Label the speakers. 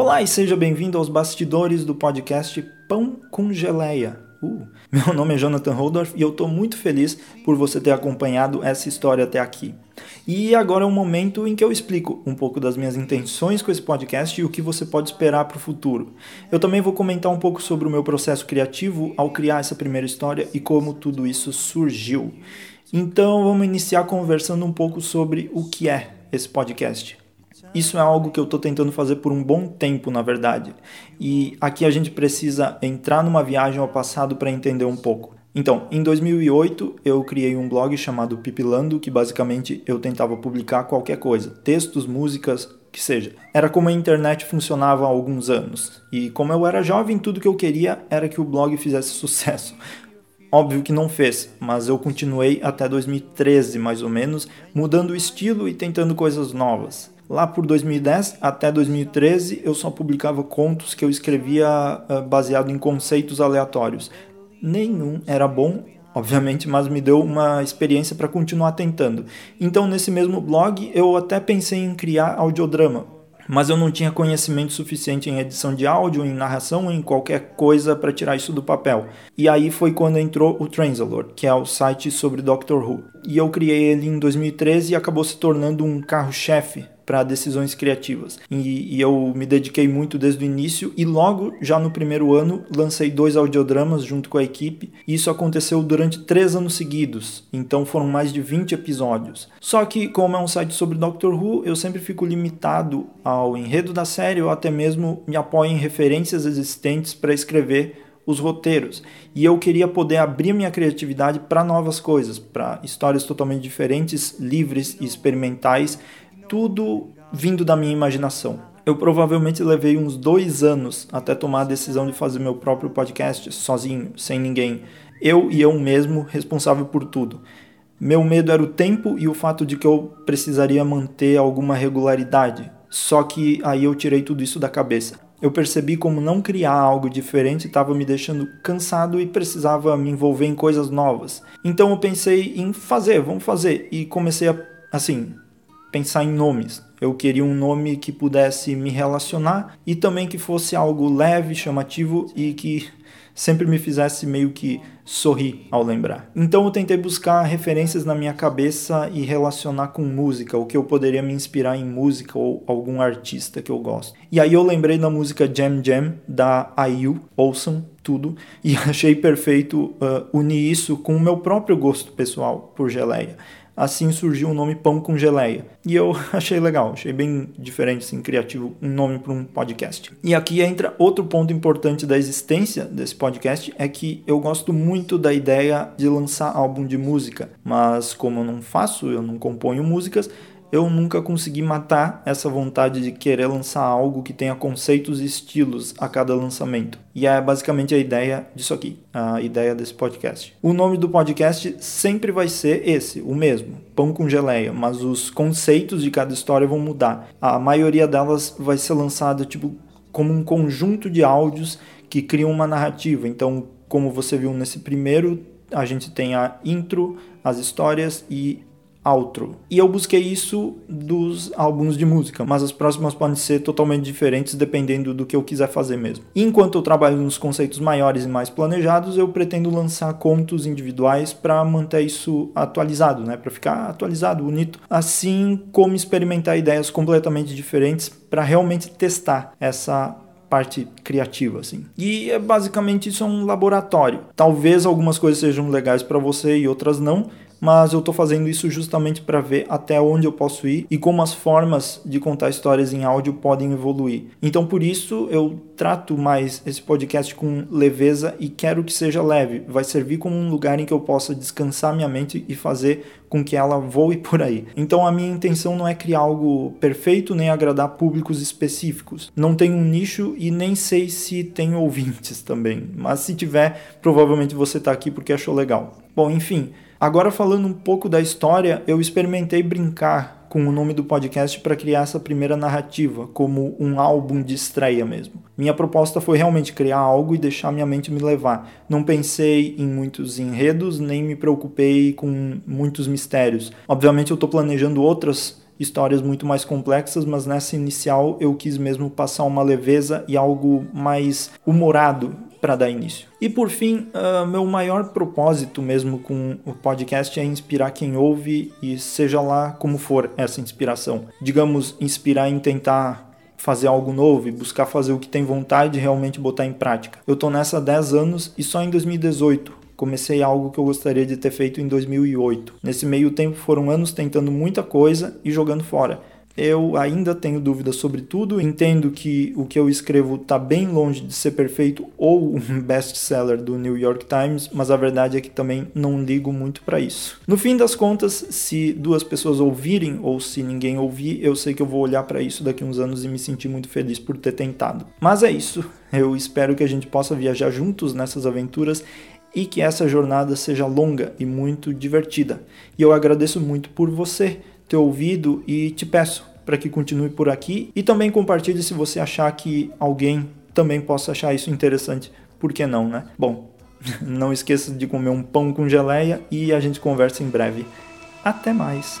Speaker 1: Olá e seja bem-vindo aos bastidores do podcast Pão com Geleia. Uh, meu nome é Jonathan Holdorf e eu estou muito feliz por você ter acompanhado essa história até aqui. E agora é o momento em que eu explico um pouco das minhas intenções com esse podcast e o que você pode esperar para o futuro. Eu também vou comentar um pouco sobre o meu processo criativo ao criar essa primeira história e como tudo isso surgiu. Então vamos iniciar conversando um pouco sobre o que é esse podcast. Isso é algo que eu estou tentando fazer por um bom tempo, na verdade. E aqui a gente precisa entrar numa viagem ao passado para entender um pouco. Então, em 2008, eu criei um blog chamado Pipilando, que basicamente eu tentava publicar qualquer coisa, textos, músicas, que seja. Era como a internet funcionava há alguns anos. E como eu era jovem, tudo que eu queria era que o blog fizesse sucesso. Óbvio que não fez, mas eu continuei até 2013 mais ou menos, mudando o estilo e tentando coisas novas. Lá por 2010 até 2013 eu só publicava contos que eu escrevia baseado em conceitos aleatórios. Nenhum era bom, obviamente, mas me deu uma experiência para continuar tentando. Então nesse mesmo blog eu até pensei em criar audiodrama, mas eu não tinha conhecimento suficiente em edição de áudio, em narração, em qualquer coisa para tirar isso do papel. E aí foi quando entrou o Translator, que é o site sobre Doctor Who. E eu criei ele em 2013 e acabou se tornando um carro-chefe para decisões criativas. E, e, eu me dediquei muito desde o início e logo, já no primeiro ano, lancei dois audiodramas junto com a equipe. E isso aconteceu durante três anos seguidos, então foram mais de 20 episódios. Só que, como é um site sobre Doctor Who, eu sempre fico limitado ao enredo da série ou até mesmo me apoio em referências existentes para escrever os roteiros. E eu queria poder abrir minha criatividade para novas coisas, para histórias totalmente diferentes, livres e experimentais tudo vindo da minha imaginação. Eu provavelmente levei uns dois anos até tomar a decisão de fazer meu próprio podcast sozinho, sem ninguém. Eu e eu mesmo responsável por tudo. Meu medo era o tempo e o fato de que eu precisaria manter alguma regularidade. Só que aí eu tirei tudo isso da cabeça. Eu percebi como não criar algo diferente estava me deixando cansado e precisava me envolver em coisas novas. Então eu pensei em fazer, vamos fazer. E comecei a, assim, pensar em nomes. Eu queria um nome que pudesse me relacionar e também que fosse algo leve, chamativo e que sempre me fizesse meio que sorrir ao lembrar. Então eu tentei buscar referências na minha cabeça e relacionar com música, o que eu poderia me inspirar em música ou algum artista que eu gosto. E aí eu lembrei da música Jam Jam da IU, ouçam tudo, e achei perfeito uh, unir isso com o meu próprio gosto pessoal por geleia. Assim surgiu o nome Pão com Geleia. E eu achei legal, achei bem diferente, assim, criativo, um nome para um podcast. E aqui entra outro ponto importante da existência desse podcast, é que eu gosto muito da ideia de lançar álbum de música, mas como eu não faço, eu não componho músicas, eu nunca consegui matar essa vontade de querer lançar algo que tenha conceitos e estilos a cada lançamento. E é basicamente a ideia disso aqui, a ideia desse podcast. O nome do podcast sempre vai ser esse, o mesmo, Pão com Geleia, mas os conceitos de cada história vão mudar. A maioria delas vai ser lançada tipo como um conjunto de áudios que criam uma narrativa. Então, como você viu nesse primeiro, a gente tem a intro, as histórias e outro. E eu busquei isso dos álbuns de música, mas as próximas podem ser totalmente diferentes dependendo do que eu quiser fazer mesmo. E enquanto eu trabalho nos conceitos maiores e mais planejados, eu pretendo lançar contos individuais para manter isso atualizado, né, para ficar atualizado, bonito, assim como experimentar ideias completamente diferentes para realmente testar essa parte criativa assim. E é basicamente isso é um laboratório. Talvez algumas coisas sejam legais para você e outras não, mas eu estou fazendo isso justamente para ver até onde eu posso ir e como as formas de contar histórias em áudio podem evoluir. Então, por isso, eu trato mais esse podcast com leveza e quero que seja leve. Vai servir como um lugar em que eu possa descansar minha mente e fazer com que ela voe por aí. Então, a minha intenção não é criar algo perfeito nem agradar públicos específicos. Não tenho um nicho e nem sei se tenho ouvintes também. Mas se tiver, provavelmente você está aqui porque achou legal. Bom, enfim. Agora falando um pouco da história, eu experimentei brincar com o nome do podcast para criar essa primeira narrativa, como um álbum de estreia mesmo. Minha proposta foi realmente criar algo e deixar minha mente me levar. Não pensei em muitos enredos, nem me preocupei com muitos mistérios. Obviamente eu estou planejando outras histórias muito mais complexas, mas nessa inicial eu quis mesmo passar uma leveza e algo mais humorado para dar início. E por fim, uh, meu maior propósito mesmo com o podcast é inspirar quem ouve e seja lá como for essa inspiração. Digamos, inspirar em tentar fazer algo novo e buscar fazer o que tem vontade de realmente botar em prática. Eu tô nessa há 10 anos e só em 2018 comecei algo que eu gostaria de ter feito em 2008. Nesse meio tempo foram anos tentando muita coisa e jogando fora. Eu ainda tenho dúvidas sobre tudo, entendo que o que eu escrevo está bem longe de ser perfeito ou um best-seller do New York Times, mas a verdade é que também não ligo muito para isso. No fim das contas, se duas pessoas ouvirem ou se ninguém ouvir, eu sei que eu vou olhar para isso daqui uns anos e me sentir muito feliz por ter tentado. Mas é isso. Eu espero que a gente possa viajar juntos nessas aventuras e que essa jornada seja longa e muito divertida. E eu agradeço muito por você teu ouvido e te peço para que continue por aqui e também compartilhe se você achar que alguém também possa achar isso interessante. Por que não, né? Bom, não esqueça de comer um pão com geleia e a gente conversa em breve. Até mais!